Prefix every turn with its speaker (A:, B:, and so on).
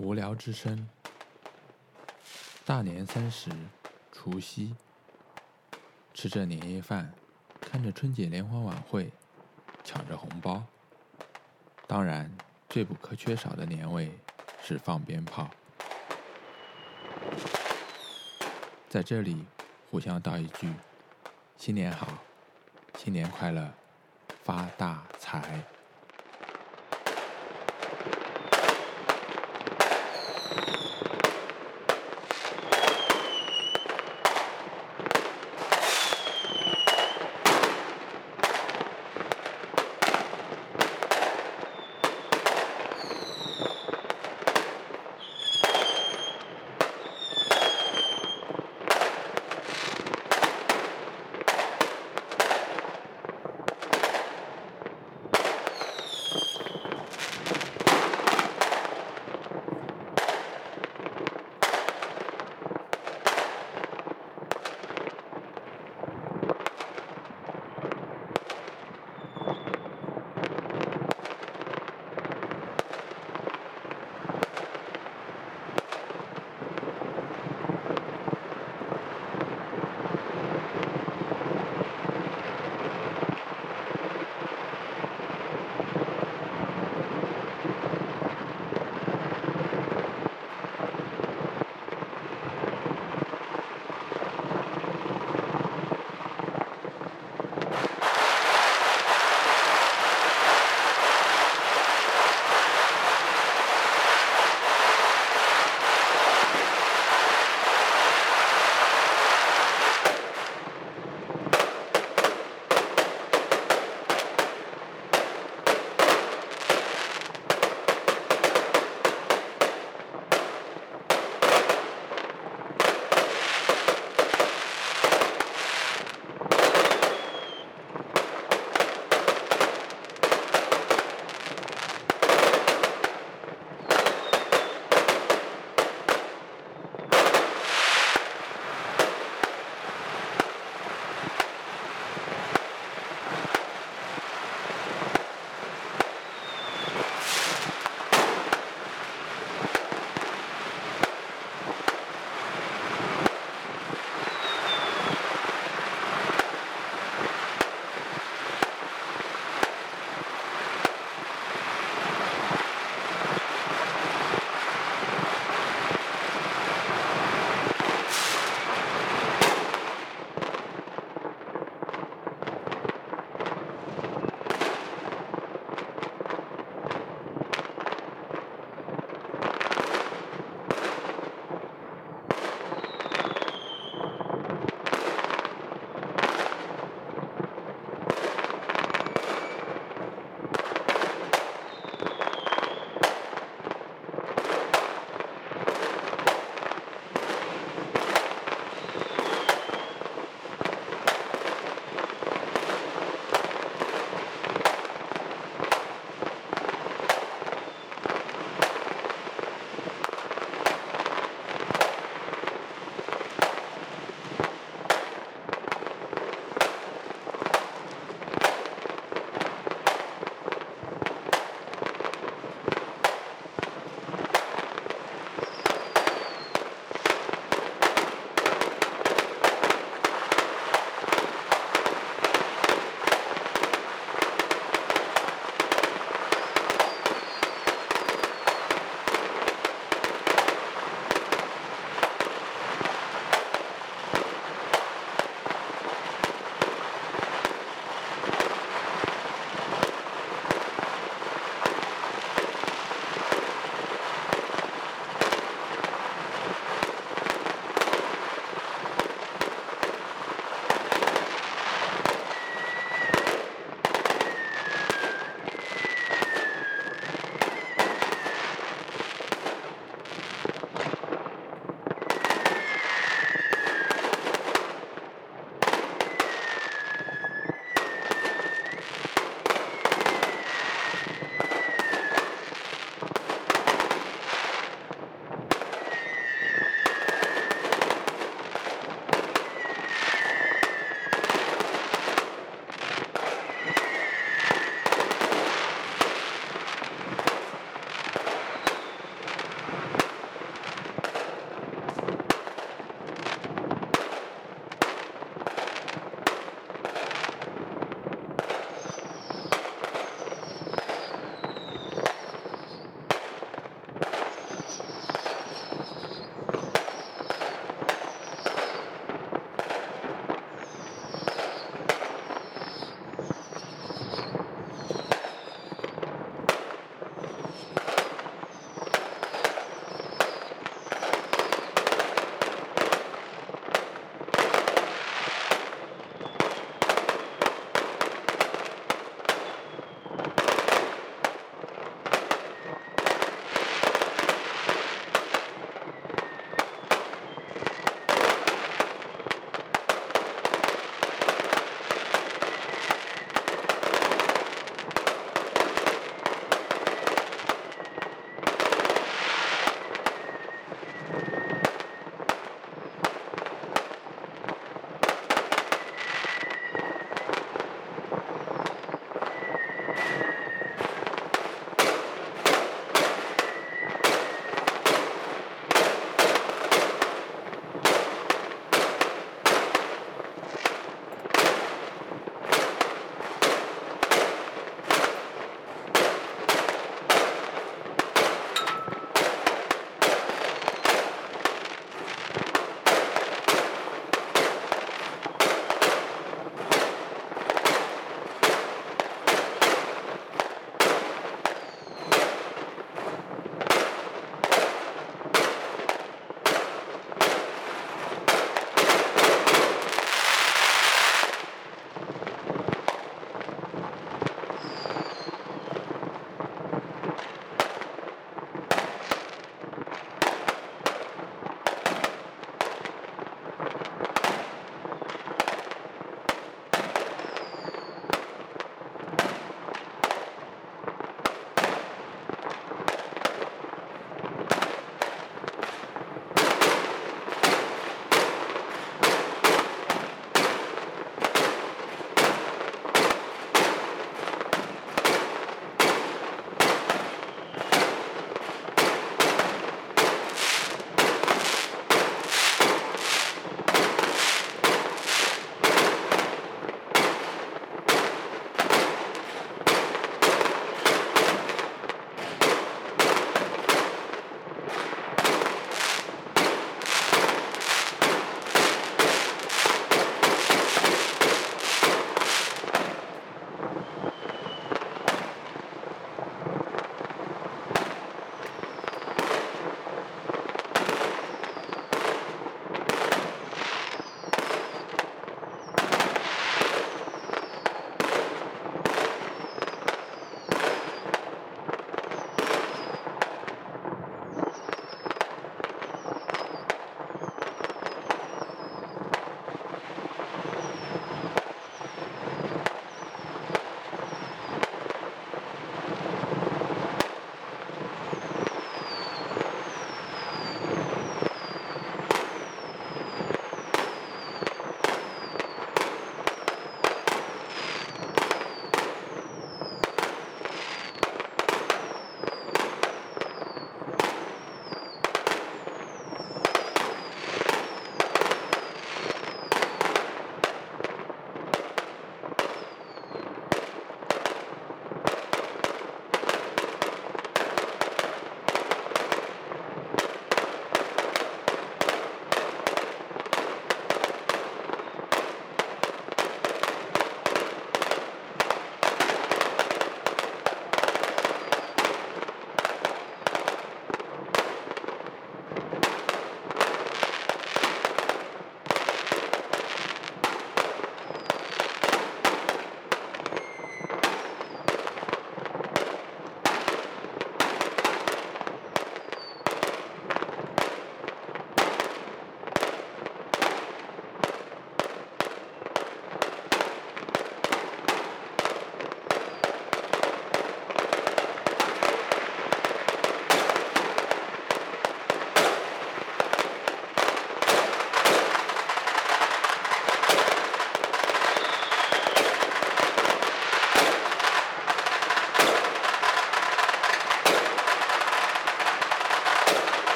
A: 无聊之声大年三十除夕。吃着年夜饭看着春节联欢晚会抢着红包。当然最不可缺少的年味是放鞭炮。在这里互相道一句新年好新年快乐发大财。